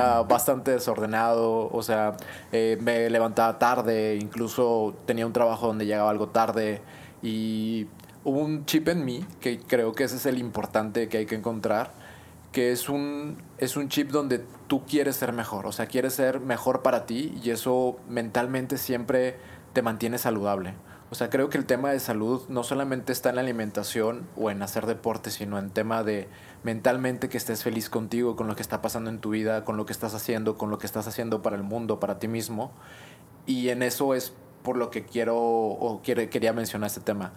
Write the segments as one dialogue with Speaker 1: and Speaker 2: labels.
Speaker 1: era bastante desordenado, o sea, eh, me levantaba tarde, incluso tenía un trabajo donde llegaba algo tarde y hubo un chip en mí, que creo que ese es el importante que hay que encontrar, que es un, es un chip donde tú quieres ser mejor, o sea, quieres ser mejor para ti y eso mentalmente siempre te mantiene saludable. O sea, creo que el tema de salud no solamente está en la alimentación o en hacer deporte, sino en tema de mentalmente que estés feliz contigo, con lo que está pasando en tu vida, con lo que estás haciendo, con lo que estás haciendo para el mundo, para ti mismo. Y en eso es por lo que quiero o quería mencionar este tema.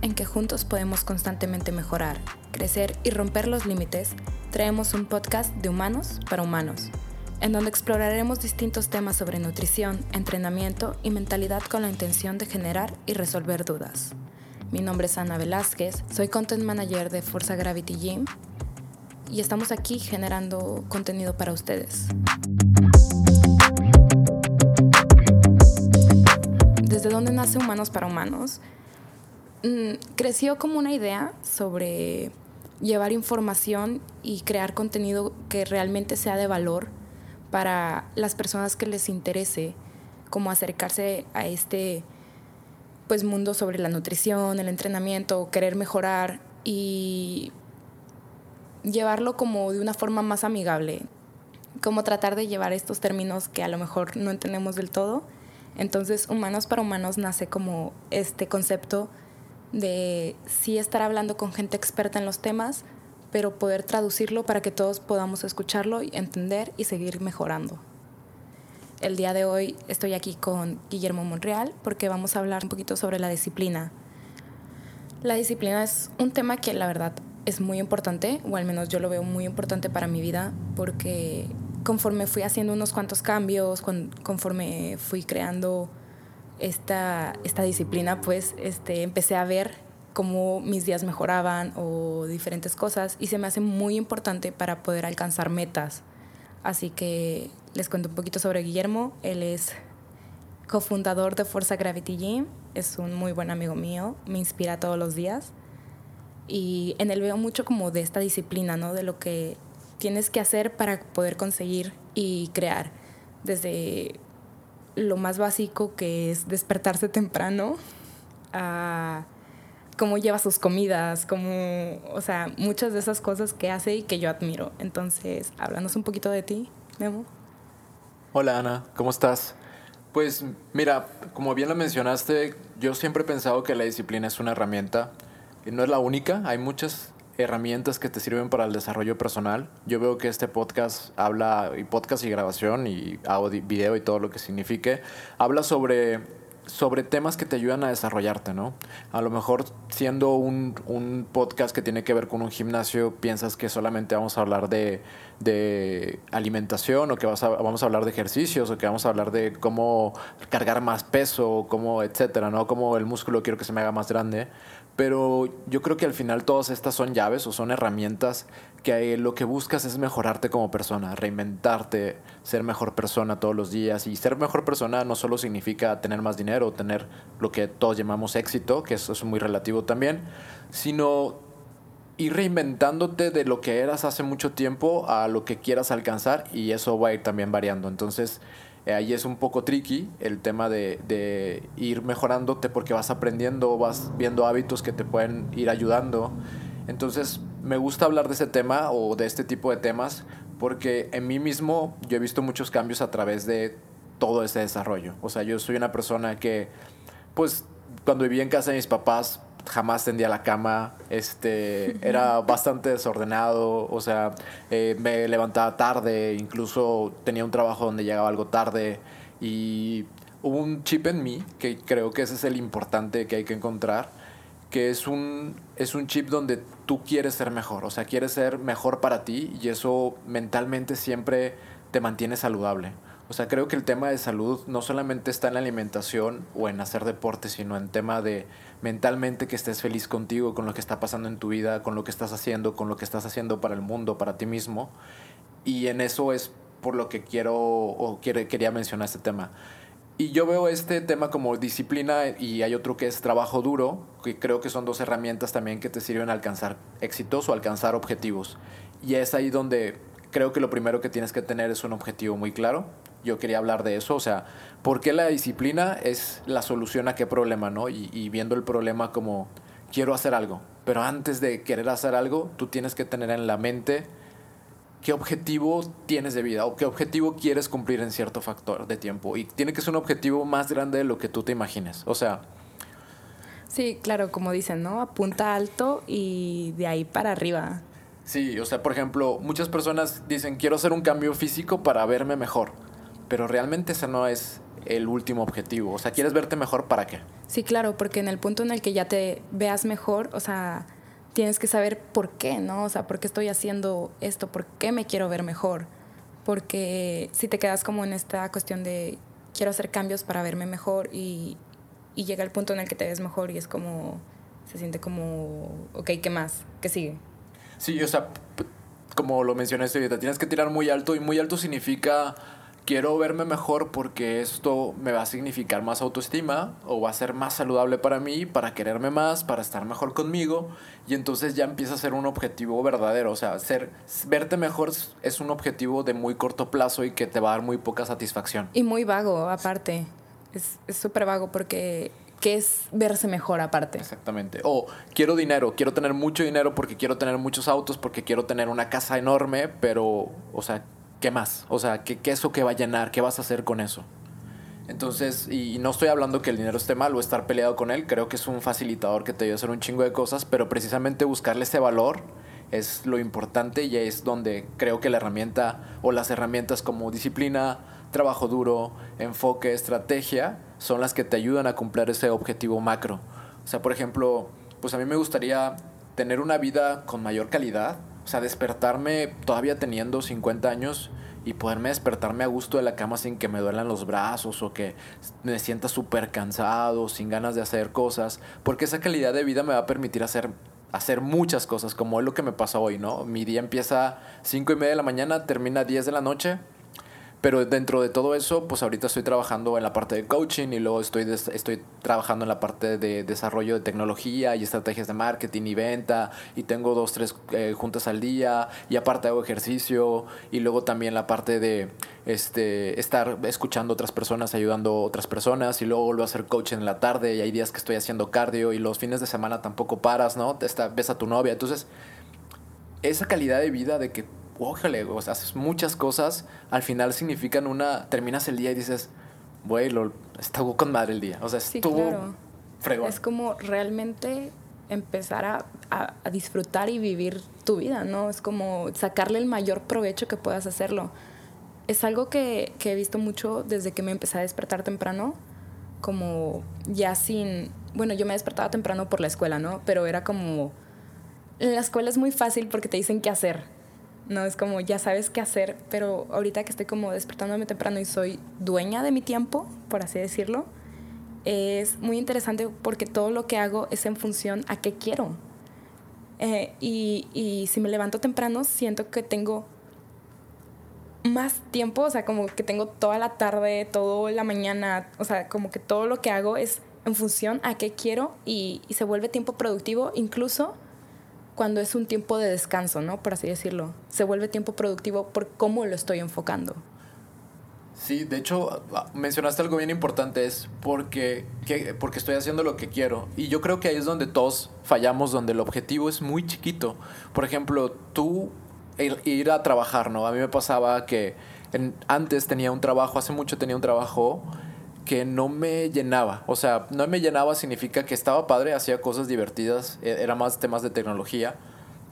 Speaker 2: En que juntos podemos constantemente mejorar, crecer y romper los límites, traemos un podcast de humanos para humanos, en donde exploraremos distintos temas sobre nutrición, entrenamiento y mentalidad con la intención de generar y resolver dudas. Mi nombre es Ana Velázquez, soy Content Manager de Forza Gravity Gym y estamos aquí generando contenido para ustedes. ¿Desde dónde nace Humanos para Humanos? Mm, creció como una idea sobre llevar información y crear contenido que realmente sea de valor para las personas que les interese, como acercarse a este pues mundo sobre la nutrición, el entrenamiento, querer mejorar y llevarlo como de una forma más amigable, como tratar de llevar estos términos que a lo mejor no entendemos del todo. Entonces, Humanos para Humanos nace como este concepto de sí estar hablando con gente experta en los temas, pero poder traducirlo para que todos podamos escucharlo entender y seguir mejorando. El día de hoy estoy aquí con Guillermo Monreal porque vamos a hablar un poquito sobre la disciplina. La disciplina es un tema que la verdad es muy importante, o al menos yo lo veo muy importante para mi vida, porque conforme fui haciendo unos cuantos cambios, conforme fui creando esta, esta disciplina, pues este, empecé a ver cómo mis días mejoraban o diferentes cosas y se me hace muy importante para poder alcanzar metas. Así que les cuento un poquito sobre Guillermo. Él es cofundador de Forza Gravity Gym, es un muy buen amigo mío, me inspira todos los días y en él veo mucho como de esta disciplina, ¿no? De lo que tienes que hacer para poder conseguir y crear. Desde lo más básico que es despertarse temprano, a cómo lleva sus comidas, como, o sea, muchas de esas cosas que hace y que yo admiro. Entonces, háblanos un poquito de ti, Memo.
Speaker 1: Hola Ana, ¿cómo estás? Pues mira, como bien lo mencionaste, yo siempre he pensado que la disciplina es una herramienta. Y no es la única, hay muchas herramientas que te sirven para el desarrollo personal. Yo veo que este podcast habla, y podcast y grabación y audio, video y todo lo que signifique, habla sobre, sobre temas que te ayudan a desarrollarte, ¿no? A lo mejor siendo un, un podcast que tiene que ver con un gimnasio, piensas que solamente vamos a hablar de, de alimentación o que vamos a, vamos a hablar de ejercicios o que vamos a hablar de cómo cargar más peso, cómo, etcétera, ¿no? Cómo el músculo quiero que se me haga más grande pero yo creo que al final todas estas son llaves o son herramientas que lo que buscas es mejorarte como persona, reinventarte, ser mejor persona todos los días. Y ser mejor persona no solo significa tener más dinero, tener lo que todos llamamos éxito, que eso es muy relativo también, sino ir reinventándote de lo que eras hace mucho tiempo a lo que quieras alcanzar y eso va a ir también variando. Entonces, eh, ahí es un poco tricky el tema de, de, ir mejorándote porque vas aprendiendo, vas viendo hábitos que te pueden ir ayudando. Entonces me gusta hablar de ese tema o de este tipo de temas porque en mí mismo yo he visto muchos cambios a través de todo ese desarrollo. O sea, yo soy una persona que, pues, cuando vivía en casa de mis papás, jamás tendía la cama, este, era bastante desordenado, o sea, eh, me levantaba tarde, incluso tenía un trabajo donde llegaba algo tarde y hubo un chip en mí, que creo que ese es el importante que hay que encontrar, que es un, es un chip donde tú quieres ser mejor, o sea, quieres ser mejor para ti y eso mentalmente siempre te mantiene saludable. O sea, creo que el tema de salud no solamente está en la alimentación o en hacer deporte, sino en tema de mentalmente que estés feliz contigo, con lo que está pasando en tu vida, con lo que estás haciendo, con lo que estás haciendo para el mundo, para ti mismo. Y en eso es por lo que quiero o quiere, quería mencionar este tema. Y yo veo este tema como disciplina y hay otro que es trabajo duro, que creo que son dos herramientas también que te sirven a alcanzar éxitos o alcanzar objetivos. Y es ahí donde creo que lo primero que tienes que tener es un objetivo muy claro. Yo quería hablar de eso, o sea, ¿por qué la disciplina es la solución a qué problema, no? Y, y viendo el problema como quiero hacer algo, pero antes de querer hacer algo, tú tienes que tener en la mente qué objetivo tienes de vida o qué objetivo quieres cumplir en cierto factor de tiempo. Y tiene que ser un objetivo más grande de lo que tú te imagines. O sea...
Speaker 2: Sí, claro, como dicen, ¿no? Apunta alto y de ahí para arriba.
Speaker 1: Sí, o sea, por ejemplo, muchas personas dicen, quiero hacer un cambio físico para verme mejor, pero realmente ese no es el último objetivo. O sea, ¿quieres verte mejor para qué?
Speaker 2: Sí, claro, porque en el punto en el que ya te veas mejor, o sea, tienes que saber por qué, ¿no? O sea, por qué estoy haciendo esto, por qué me quiero ver mejor. Porque si te quedas como en esta cuestión de quiero hacer cambios para verme mejor y, y llega el punto en el que te ves mejor y es como, se siente como, ok, ¿qué más? ¿Qué sigue?
Speaker 1: Sí, o sea, como lo mencioné ahorita, tienes que tirar muy alto y muy alto significa quiero verme mejor porque esto me va a significar más autoestima o va a ser más saludable para mí, para quererme más, para estar mejor conmigo y entonces ya empieza a ser un objetivo verdadero, o sea, ser verte mejor es un objetivo de muy corto plazo y que te va a dar muy poca satisfacción.
Speaker 2: Y muy vago aparte. Es súper vago porque ¿qué es verse mejor aparte?
Speaker 1: Exactamente. O quiero dinero, quiero tener mucho dinero porque quiero tener muchos autos, porque quiero tener una casa enorme, pero, o sea, ¿qué más? O sea, ¿qué, ¿qué, eso que va a llenar? ¿Qué vas a hacer con eso? Entonces, y no estoy hablando que el dinero esté mal o estar peleado con él, creo que es un facilitador que te ayuda a hacer un chingo de cosas, pero precisamente buscarle ese valor es lo importante y es donde creo que la herramienta o las herramientas como disciplina, trabajo duro, enfoque, estrategia, son las que te ayudan a cumplir ese objetivo macro. O sea, por ejemplo, pues a mí me gustaría tener una vida con mayor calidad, despertarme todavía teniendo 50 años y poderme despertarme a gusto de la cama sin que me duelan los brazos o que me sienta súper cansado, sin ganas de hacer cosas, porque esa calidad de vida me va a permitir hacer, hacer muchas cosas, como es lo que me pasa hoy, ¿no? Mi día empieza a 5 y media de la mañana, termina a 10 de la noche pero dentro de todo eso, pues ahorita estoy trabajando en la parte de coaching y luego estoy, estoy trabajando en la parte de desarrollo de tecnología y estrategias de marketing y venta y tengo dos, tres eh, juntas al día y aparte hago ejercicio y luego también la parte de este, estar escuchando otras personas, ayudando a otras personas y luego vuelvo a hacer coaching en la tarde y hay días que estoy haciendo cardio y los fines de semana tampoco paras, ¿no? Está, ves a tu novia. Entonces, esa calidad de vida de que ójale, o sea, haces muchas cosas, al final significan una, terminas el día y dices, güey, lo, estuvo con madre el día, o sea, estuvo fregón.
Speaker 2: Es como realmente empezar a, a, disfrutar y vivir tu vida, ¿no? Es como sacarle el mayor provecho que puedas hacerlo. Es algo que, que he visto mucho desde que me empecé a despertar temprano, como ya sin, bueno, yo me despertaba temprano por la escuela, ¿no? Pero era como, en la escuela es muy fácil porque te dicen qué hacer no es como ya sabes qué hacer, pero ahorita que estoy como despertándome temprano y soy dueña de mi tiempo, por así decirlo, es muy interesante porque todo lo que hago es en función a qué quiero. Eh, y, y si me levanto temprano, siento que tengo más tiempo, o sea, como que tengo toda la tarde, toda la mañana, o sea, como que todo lo que hago es en función a qué quiero y, y se vuelve tiempo productivo, incluso cuando es un tiempo de descanso, ¿no? Por así decirlo. Se vuelve tiempo productivo por cómo lo estoy enfocando.
Speaker 1: Sí, de hecho, ah, mencionaste algo bien importante, es porque, porque estoy haciendo lo que quiero. Y yo creo que ahí es donde todos fallamos, donde el objetivo es muy chiquito. Por ejemplo, tú ir a trabajar, ¿no? A mí me pasaba que antes tenía un trabajo, hace mucho tenía un trabajo que no me llenaba. O sea, no me llenaba significa que estaba padre, hacía cosas divertidas, e, era más temas de tecnología,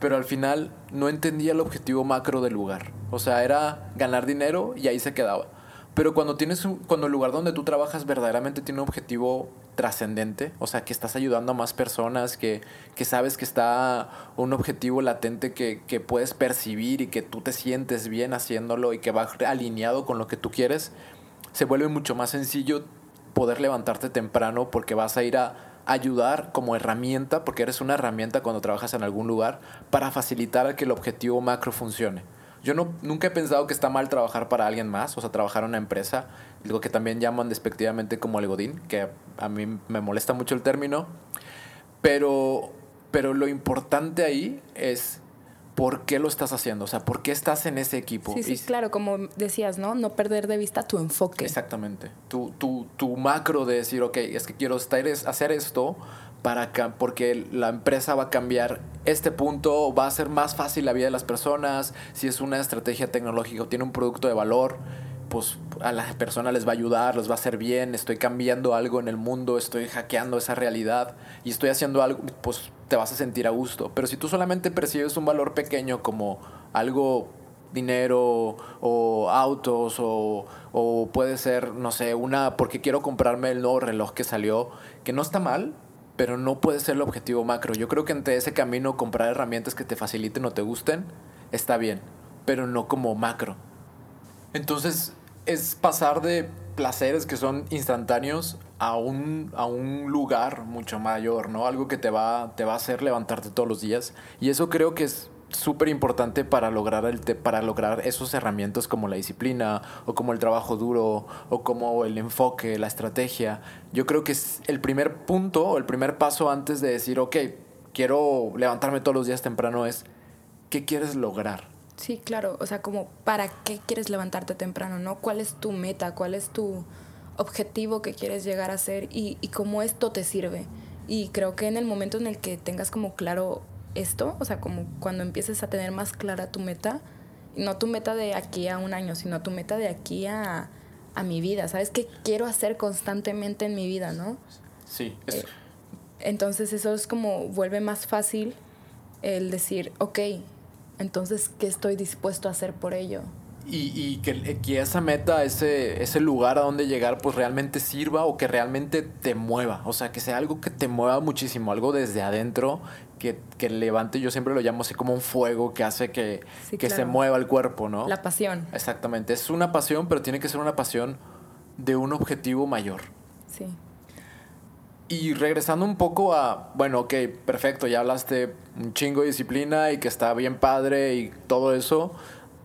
Speaker 1: pero al final no entendía el objetivo macro del lugar. O sea, era ganar dinero y ahí se quedaba. Pero cuando tienes cuando el lugar donde tú trabajas verdaderamente tiene un objetivo trascendente, o sea, que estás ayudando a más personas, que, que sabes que está un objetivo latente que, que puedes percibir y que tú te sientes bien haciéndolo y que va alineado con lo que tú quieres, se vuelve mucho más sencillo poder levantarte temprano porque vas a ir a ayudar como herramienta, porque eres una herramienta cuando trabajas en algún lugar, para facilitar que el objetivo macro funcione. Yo no, nunca he pensado que está mal trabajar para alguien más, o sea, trabajar en una empresa, lo que también llaman despectivamente como algodín, que a mí me molesta mucho el término, pero, pero lo importante ahí es por qué lo estás haciendo, o sea, por qué estás en ese equipo.
Speaker 2: Sí, sí, claro, como decías, ¿no? No perder de vista tu enfoque.
Speaker 1: Exactamente, tu, tu, tu macro de decir, ok, es que quiero estar, hacer esto para porque la empresa va a cambiar este punto, va a ser más fácil la vida de las personas, si es una estrategia tecnológica o tiene un producto de valor, pues a las personas les va a ayudar, les va a hacer bien, estoy cambiando algo en el mundo, estoy hackeando esa realidad y estoy haciendo algo, pues te vas a sentir a gusto. Pero si tú solamente percibes un valor pequeño como algo dinero o autos o, o puede ser, no sé, una porque quiero comprarme el nuevo reloj que salió, que no está mal, pero no puede ser el objetivo macro. Yo creo que entre ese camino comprar herramientas que te faciliten o te gusten está bien, pero no como macro. Entonces es pasar de placeres que son instantáneos a un, a un lugar mucho mayor, ¿no? Algo que te va, te va a hacer levantarte todos los días. Y eso creo que es súper importante para lograr, el para lograr esos herramientas como la disciplina o como el trabajo duro o como el enfoque, la estrategia. Yo creo que es el primer punto el primer paso antes de decir, ok, quiero levantarme todos los días temprano es, ¿qué quieres lograr?
Speaker 2: Sí, claro, o sea, como para qué quieres levantarte temprano, ¿no? ¿Cuál es tu meta? ¿Cuál es tu objetivo que quieres llegar a ser y, y cómo esto te sirve? Y creo que en el momento en el que tengas como claro esto, o sea, como cuando empieces a tener más clara tu meta, no tu meta de aquí a un año, sino tu meta de aquí a, a mi vida, ¿sabes? ¿Qué quiero hacer constantemente en mi vida, no?
Speaker 1: Sí.
Speaker 2: Eh, entonces eso es como vuelve más fácil el decir, ok, entonces, ¿qué estoy dispuesto a hacer por ello?
Speaker 1: Y, y que, que, esa meta, ese, ese lugar a donde llegar, pues realmente sirva o que realmente te mueva. O sea, que sea algo que te mueva muchísimo, algo desde adentro que, que, levante, yo siempre lo llamo así como un fuego que hace que, que se mueva el cuerpo, ¿no?
Speaker 2: La pasión.
Speaker 1: Exactamente, es una pasión, pero tiene que ser una pasión de un objetivo mayor.
Speaker 2: Sí.
Speaker 1: Y regresando un poco a, bueno, ok, perfecto, ya hablaste un chingo de disciplina y que está bien padre y todo eso.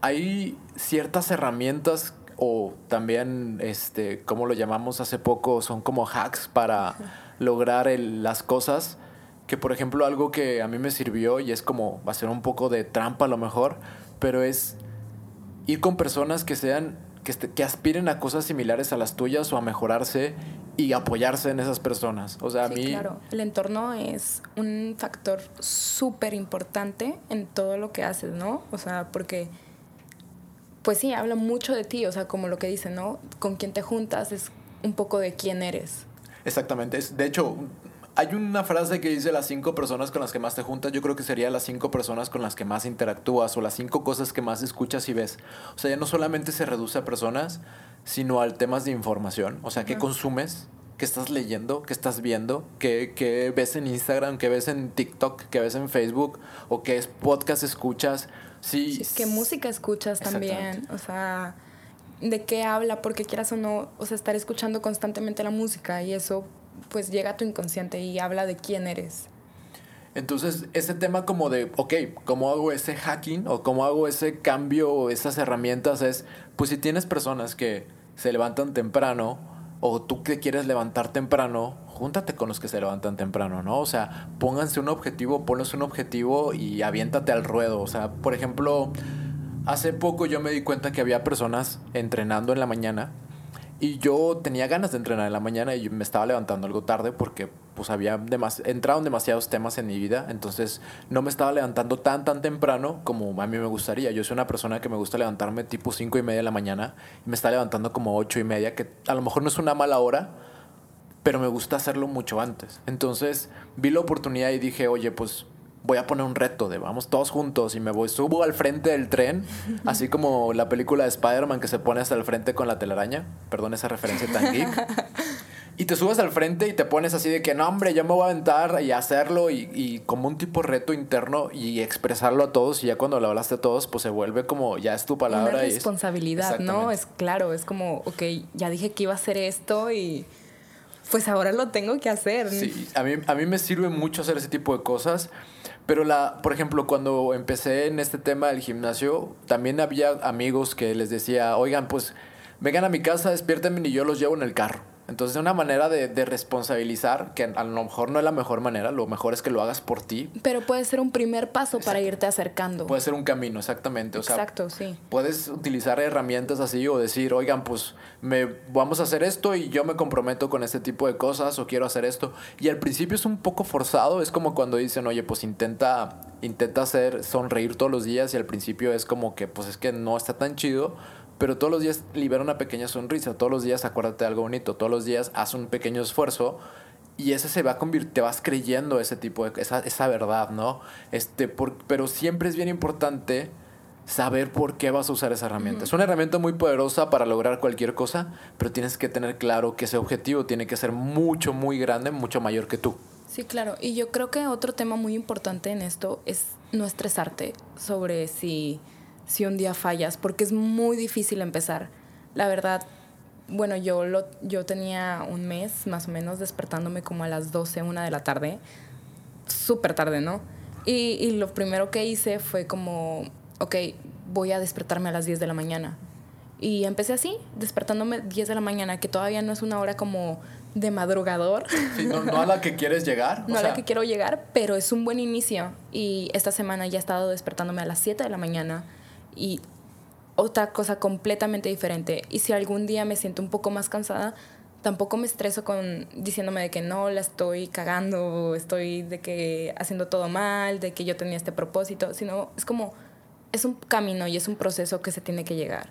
Speaker 1: Hay ciertas herramientas o también, este, ¿cómo lo llamamos hace poco? Son como hacks para lograr las cosas que por ejemplo algo que a mí me sirvió y es como va a ser un poco de trampa a lo mejor, pero es ir con personas que sean que, que aspiren a cosas similares a las tuyas o a mejorarse y apoyarse en esas personas. O sea, a mí
Speaker 2: claro, el entorno es un factor súper importante en todo lo que haces, ¿no? O sea, porque pues sí, habla mucho de ti, o sea, como lo que dicen, ¿no? Con quién te juntas es un poco de quién eres.
Speaker 1: Exactamente. De hecho, hay una frase que dice las cinco personas con las que más te juntas. Yo creo que sería las cinco personas con las que más interactúas o las cinco cosas que más escuchas y ves. O sea, ya no solamente se reduce a personas, sino al temas de información. O sea, ¿qué consumes? ¿Qué estás leyendo? ¿Qué estás viendo? ¿Qué, ¿Qué, ves en Instagram? ¿Qué ves en TikTok? ¿Qué ves en Facebook? ¿O qué es podcast escuchas? Sí.
Speaker 2: sí ¿Qué música escuchas también? O sea, ¿de qué habla? Porque quieras o no, o sea, estar escuchando constantemente la música y eso pues llega tu inconsciente y habla de quién eres.
Speaker 1: Entonces, ese tema como de, ok, ¿cómo hago ese hacking o cómo hago ese cambio o esas herramientas? Es, pues si tienes personas que se levantan temprano o tú que quieres levantar temprano, júntate con los que se levantan temprano, ¿no? O sea, pónganse un objetivo, ponles un objetivo y aviéntate al ruedo. O sea, por ejemplo, hace poco yo me di cuenta que había personas entrenando en la mañana y yo tenía ganas de entrenar en la mañana y me estaba levantando algo tarde porque pues había demas entraron demasiados temas en mi vida, entonces no me estaba levantando tan tan temprano como a mí me gustaría. Yo soy una persona que me gusta levantarme tipo cinco y media de la mañana y me está levantando como ocho y media, que a lo mejor no es una mala hora, pero me gusta hacerlo mucho antes. Entonces vi la oportunidad y dije, oye, pues voy a poner un reto de vamos todos juntos y me voy, subo al frente del tren, así como la película de Spider-Man que se pone hasta el frente con la telaraña, perdón esa referencia tan geek. Y te subes al frente y te pones así de que no, hombre, yo me voy a aventar y hacerlo y, y como un tipo reto interno y expresarlo a todos. Y ya cuando lo hablaste a todos, pues se vuelve como ya es tu palabra.
Speaker 2: Una responsabilidad, ¿no? Es claro, es como, ok, ya dije que iba a hacer esto y pues ahora lo tengo que hacer.
Speaker 1: Sí, a mí, a mí me sirve mucho hacer ese tipo de cosas. Pero, la, por ejemplo, cuando empecé en este tema del gimnasio, también había amigos que les decía, oigan, pues vengan a mi casa, despiértenme y yo los llevo en el carro. Entonces, una manera de, de, responsabilizar, que a lo mejor no es la mejor manera, lo mejor es que lo hagas por ti.
Speaker 2: Pero puede ser un primer paso para irte acercando.
Speaker 1: Puede ser un camino, exactamente. O
Speaker 2: Exacto, sí.
Speaker 1: Puedes utilizar herramientas así o decir, oigan, pues me, vamos a hacer esto y yo me comprometo con este tipo de cosas o quiero hacer esto. Y al principio es un poco forzado, es como cuando dicen, oye, pues intenta, intenta hacer sonreír todos los días y al principio es como que, pues es que no está tan chido pero todos los días libera una pequeña sonrisa, todos los días acuérdate de algo bonito, todos los días haz un pequeño esfuerzo y ese se va a convertir, te vas creyendo ese tipo de, esa, esa verdad, ¿no? Este, por, pero siempre es bien importante saber por qué vas a usar esa herramienta. Es una herramienta muy poderosa para lograr cualquier cosa, pero tienes que tener claro que ese objetivo tiene que ser mucho, muy grande, mucho mayor que tú.
Speaker 2: Sí, claro. Y yo creo que otro tema muy importante en esto es no estresarte sobre si si un día fallas, porque es muy difícil empezar. La verdad, bueno, yo, lo, yo tenía un mes más o menos despertándome como a las 12, una de la tarde, súper tarde, ¿no? Y, y, lo primero que hice fue como, ok, voy a despertarme a las 10 de la mañana. Y empecé así, despertándome 10 de la mañana, que todavía no es una hora como de madrugador.
Speaker 1: no, a la que quieres llegar.
Speaker 2: No a la que quiero llegar, pero es un buen inicio. Y esta semana ya he estado despertándome a las 7 de la mañana y otra cosa completamente diferente. Y si algún día me siento un poco más cansada, tampoco me estreso con diciéndome de que no, la estoy cagando, estoy de que haciendo todo mal, de que yo tenía este propósito, sino es como, es un camino y es un proceso que se tiene que llegar.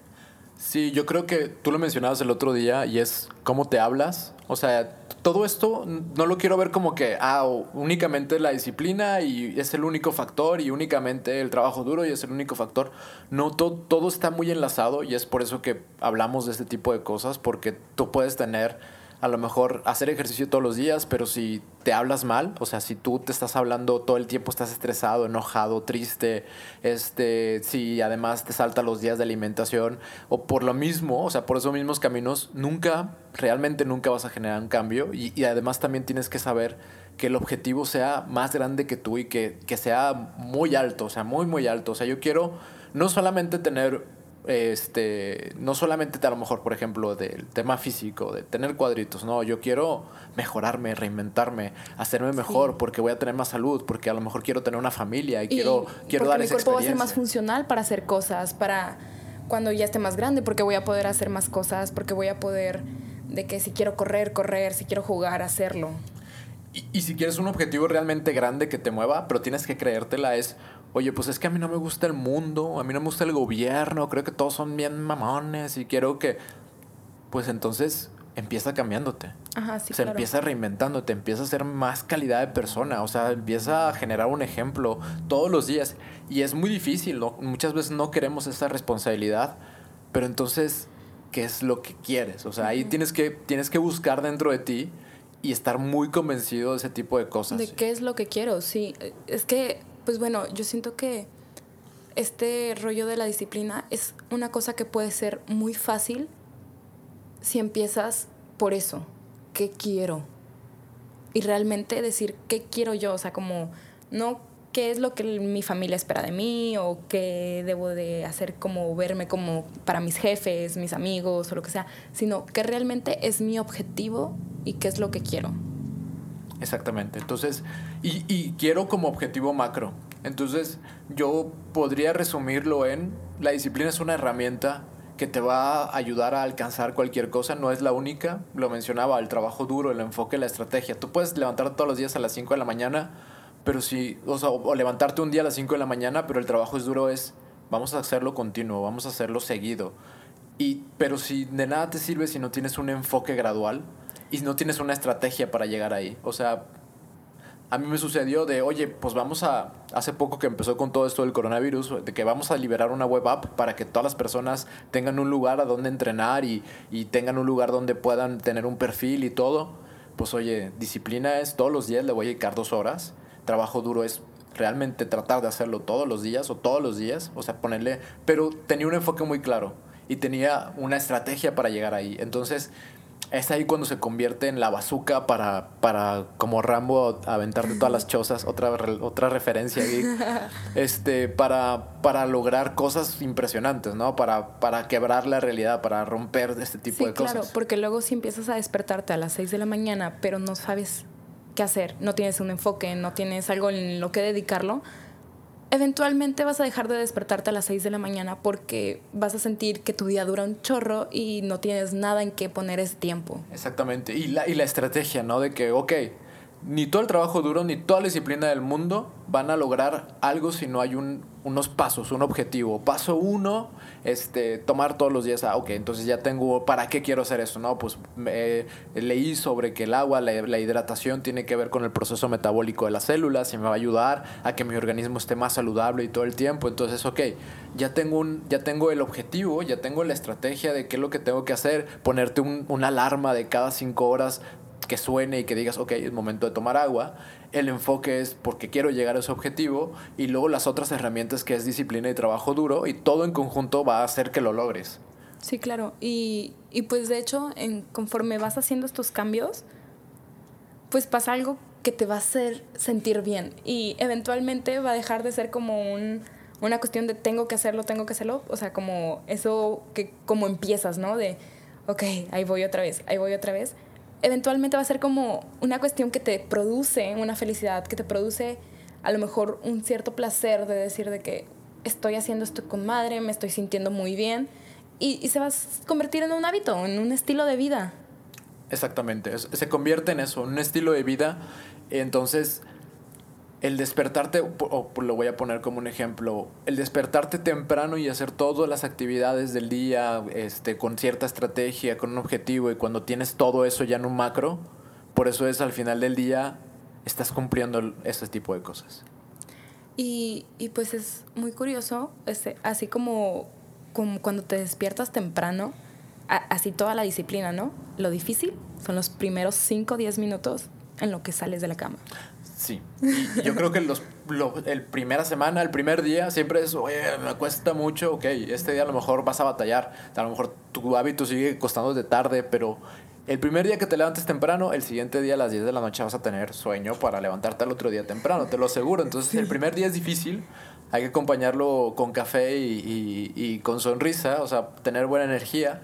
Speaker 1: Sí, yo creo que tú lo mencionabas el otro día y es cómo te hablas. O sea, todo esto no lo quiero ver como que, ah, únicamente la disciplina y es el único factor y únicamente el trabajo duro y es el único factor. No, todo está muy enlazado y es por eso que hablamos de este tipo de cosas, porque tú puedes tener a lo mejor hacer ejercicio todos los días, pero si te hablas mal, o sea, si tú te estás hablando todo el tiempo, estás estresado, enojado, triste, este, si además te saltan los días de alimentación, o por lo mismo, o sea, por esos mismos caminos, nunca, realmente nunca vas a generar un cambio. Y, y además también tienes que saber que el objetivo sea más grande que tú y que, que sea muy alto, o sea, muy, muy alto. O sea, yo quiero no solamente tener este, no solamente a lo mejor, por ejemplo, del tema físico, de tener cuadritos, no, yo quiero mejorarme, reinventarme, hacerme mejor porque voy a tener más salud, porque a lo mejor quiero tener una familia y, quiero, quiero dar mi
Speaker 2: cuerpo va a ser más funcional para hacer cosas, para cuando ya esté más grande, porque voy a poder hacer más cosas, porque voy a poder, de que si quiero correr, correr, si quiero jugar, hacerlo.
Speaker 1: Y, y si quieres un objetivo realmente grande que te mueva, pero tienes que creértela, es oye, pues es que a mí no me gusta el mundo, a mí no me gusta el gobierno, creo que todos son bien mamones y quiero que, pues entonces empieza cambiándote.
Speaker 2: Ajá, sí,
Speaker 1: o sea, empieza reinventándote, empieza a ser más calidad de persona, o sea, empieza a generar un ejemplo todos los días. Y es muy difícil, muchas veces no queremos esa responsabilidad, pero entonces, ¿qué es lo que quieres? O sea, ahí tienes que, tienes que buscar dentro de ti y estar muy convencido de ese tipo de cosas.
Speaker 2: De qué es lo que quiero, sí. Es que pues bueno, yo siento que este rollo de la disciplina es una cosa que puede ser muy fácil si empiezas por eso, ¿qué quiero? Y realmente decir, ¿qué quiero yo? O sea, como, no qué es lo que mi familia espera de mí o qué debo de hacer como verme como para mis jefes, mis amigos o lo que sea, sino que realmente es mi objetivo y qué es lo que quiero.
Speaker 1: Exactamente. Entonces, y, y, quiero como objetivo macro. Entonces, yo podría resumirlo en, la disciplina es una herramienta que te va a ayudar a alcanzar cualquier cosa, no es la única, lo mencionaba, el trabajo duro, el enfoque, la estrategia. Tú puedes levantarte todos los días a las 5 de la mañana, pero si, o, sea, o levantarte un día a las 5 de la mañana, pero el trabajo es duro, es, vamos a hacerlo continuo, vamos a hacerlo seguido. Y, pero si de nada te sirve si no tienes un enfoque gradual, y no tienes una estrategia para llegar ahí. O sea, a mí me sucedió de, oye, pues vamos a, hace poco que empezó con todo esto del coronavirus, de que vamos a liberar una web app para que todas las personas tengan un lugar a donde entrenar y, y tengan un lugar donde puedan tener un perfil y todo. Pues oye, disciplina es todos los días le voy a dedicar dos horas, trabajo duro es realmente tratar de hacerlo todos los días o todos los días, o sea, ponerle, pero tenía un enfoque muy claro y tenía una estrategia para llegar ahí. Entonces, es ahí cuando se convierte en la bazuca para, para como Rambo aventarte todas las chozas, otra, otra referencia ahí, este, para, para lograr cosas impresionantes, ¿no? Para, para quebrar la realidad, para romper este tipo de cosas.
Speaker 2: Claro, porque luego si empiezas a despertarte a las 6 de la mañana, pero no sabes qué hacer, no tienes un enfoque, no tienes algo en lo que dedicarlo, eventualmente vas a dejar de despertarte a las 6 de la mañana porque vas a sentir que tu día dura un chorro y no tienes nada en qué poner ese tiempo.
Speaker 1: Exactamente. Y la, y la estrategia, ¿no? De que, ok, ni todo el trabajo duro, ni toda la disciplina del mundo van a lograr algo si no hay un, unos pasos, un objetivo. Paso uno, este, tomar todos los días, ah, ok, entonces ya tengo, ¿para qué quiero hacer eso? No, pues leí sobre que el agua, la, la, hidratación tiene que ver con el proceso metabólico de las células y me va a ayudar a que mi organismo esté más saludable y todo el tiempo. Entonces, ok, ya tengo, un, ya tengo el objetivo, ya tengo la estrategia de qué es lo que tengo que hacer, ponerte un, una alarma de cada cinco horas que suene y que digas, ok, es momento de tomar agua. El enfoque es porque quiero llegar a ese objetivo y luego las otras herramientas que es disciplina y trabajo duro y todo en conjunto va a hacer que lo logres.
Speaker 2: Sí, claro. Y, y pues de hecho, en, conforme vas haciendo estos cambios, pues pasa algo que te va a hacer sentir bien y eventualmente va a dejar de ser como un, una cuestión de tengo que hacerlo, tengo que hacerlo, o sea, como eso que como empiezas, ¿no? De, ok, ahí voy otra vez, ahí voy otra vez eventualmente va a ser como una cuestión que te produce una felicidad, que te produce a lo mejor un cierto placer de decir de que estoy haciendo esto con madre, me estoy sintiendo muy bien y, se va a convertir en un hábito, en un estilo de vida.
Speaker 1: Exactamente, se convierte en eso, un estilo de vida. Entonces, el despertarte, o lo voy a poner como un ejemplo, el despertarte temprano y hacer todas las actividades del día este, con cierta estrategia, con un objetivo, y cuando tienes todo eso ya en un macro, por eso es al final del día estás cumpliendo ese tipo de cosas.
Speaker 2: Y, y pues es muy curioso, este, así como, como cuando te despiertas temprano, así toda la disciplina, ¿no? Lo difícil son los primeros 5 o 10 minutos en lo que sales de la cama.
Speaker 1: Sí. Y yo creo que los, el primera semana, el primer día, siempre es, oye, me cuesta mucho, ok, este día a lo mejor vas a batallar, a lo mejor tu hábito sigue costando de tarde, pero el primer día que te levantes temprano, el siguiente día a las 10 de la noche vas a tener sueño para levantarte al otro día temprano, te lo aseguro. Entonces el primer día es difícil, hay que acompañarlo con café y, y, y con sonrisa, o sea, tener buena energía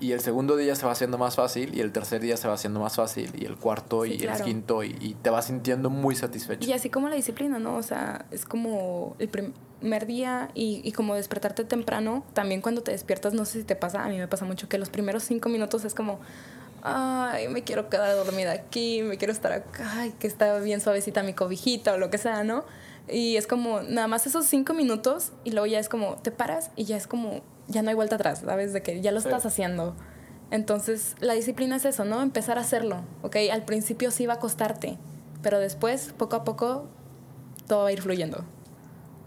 Speaker 1: y el segundo día se va haciendo más fácil y el tercer día se va haciendo más fácil y el cuarto y el quinto y, te vas sintiendo muy satisfecho.
Speaker 2: Y así como la disciplina, ¿no? O sea, es como el primer día y, y, como despertarte temprano, también cuando te despiertas, no sé si te pasa, a mí me pasa mucho que los primeros cinco minutos es como, ay, me quiero quedar dormida aquí, me quiero estar acá, ay, que está bien suavecita mi cobijita o lo que sea, ¿no? Y es como nada más esos cinco minutos y luego ya es como te paras y ya es como ya no hay vuelta atrás, ¿sabes? De que ya lo estás haciendo. Entonces, la disciplina es eso, ¿no? Empezar a hacerlo, ¿ok? Al principio sí va a costarte, pero después, poco a poco, todo va a ir fluyendo.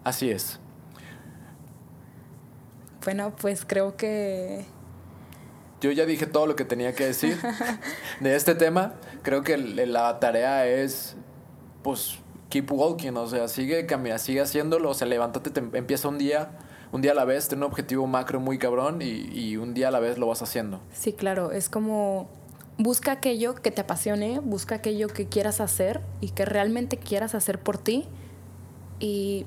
Speaker 1: Así es.
Speaker 2: Bueno, pues creo que...
Speaker 1: Yo ya dije todo lo que tenía que decir de este tema. Creo que la tarea es, pues, keep walking, o sea, sigue caminando, sigue haciéndolo, o sea, levántate, empieza un día un día a la vez, ten un objetivo macro muy cabrón y, un día a la vez lo vas haciendo.
Speaker 2: Sí, claro, es como busca aquello que te apasione, busca aquello que quieras hacer y que realmente quieras hacer por ti y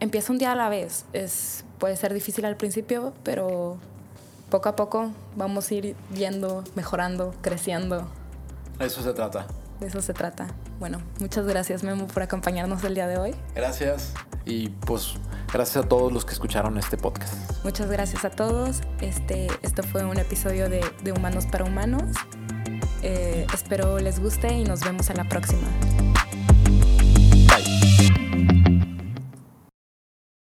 Speaker 2: empieza un día a la vez. Es, puede ser difícil al principio, pero poco a poco vamos a ir yendo, mejorando, creciendo.
Speaker 1: Eso se trata.
Speaker 2: De eso se trata. Bueno, muchas gracias Memo por acompañarnos el día de hoy.
Speaker 1: Gracias y pues gracias a todos los que escucharon este podcast.
Speaker 2: Muchas gracias a todos. Este, esto fue un episodio de, de Humanos para Humanos. Eh, espero les guste y nos vemos a la próxima.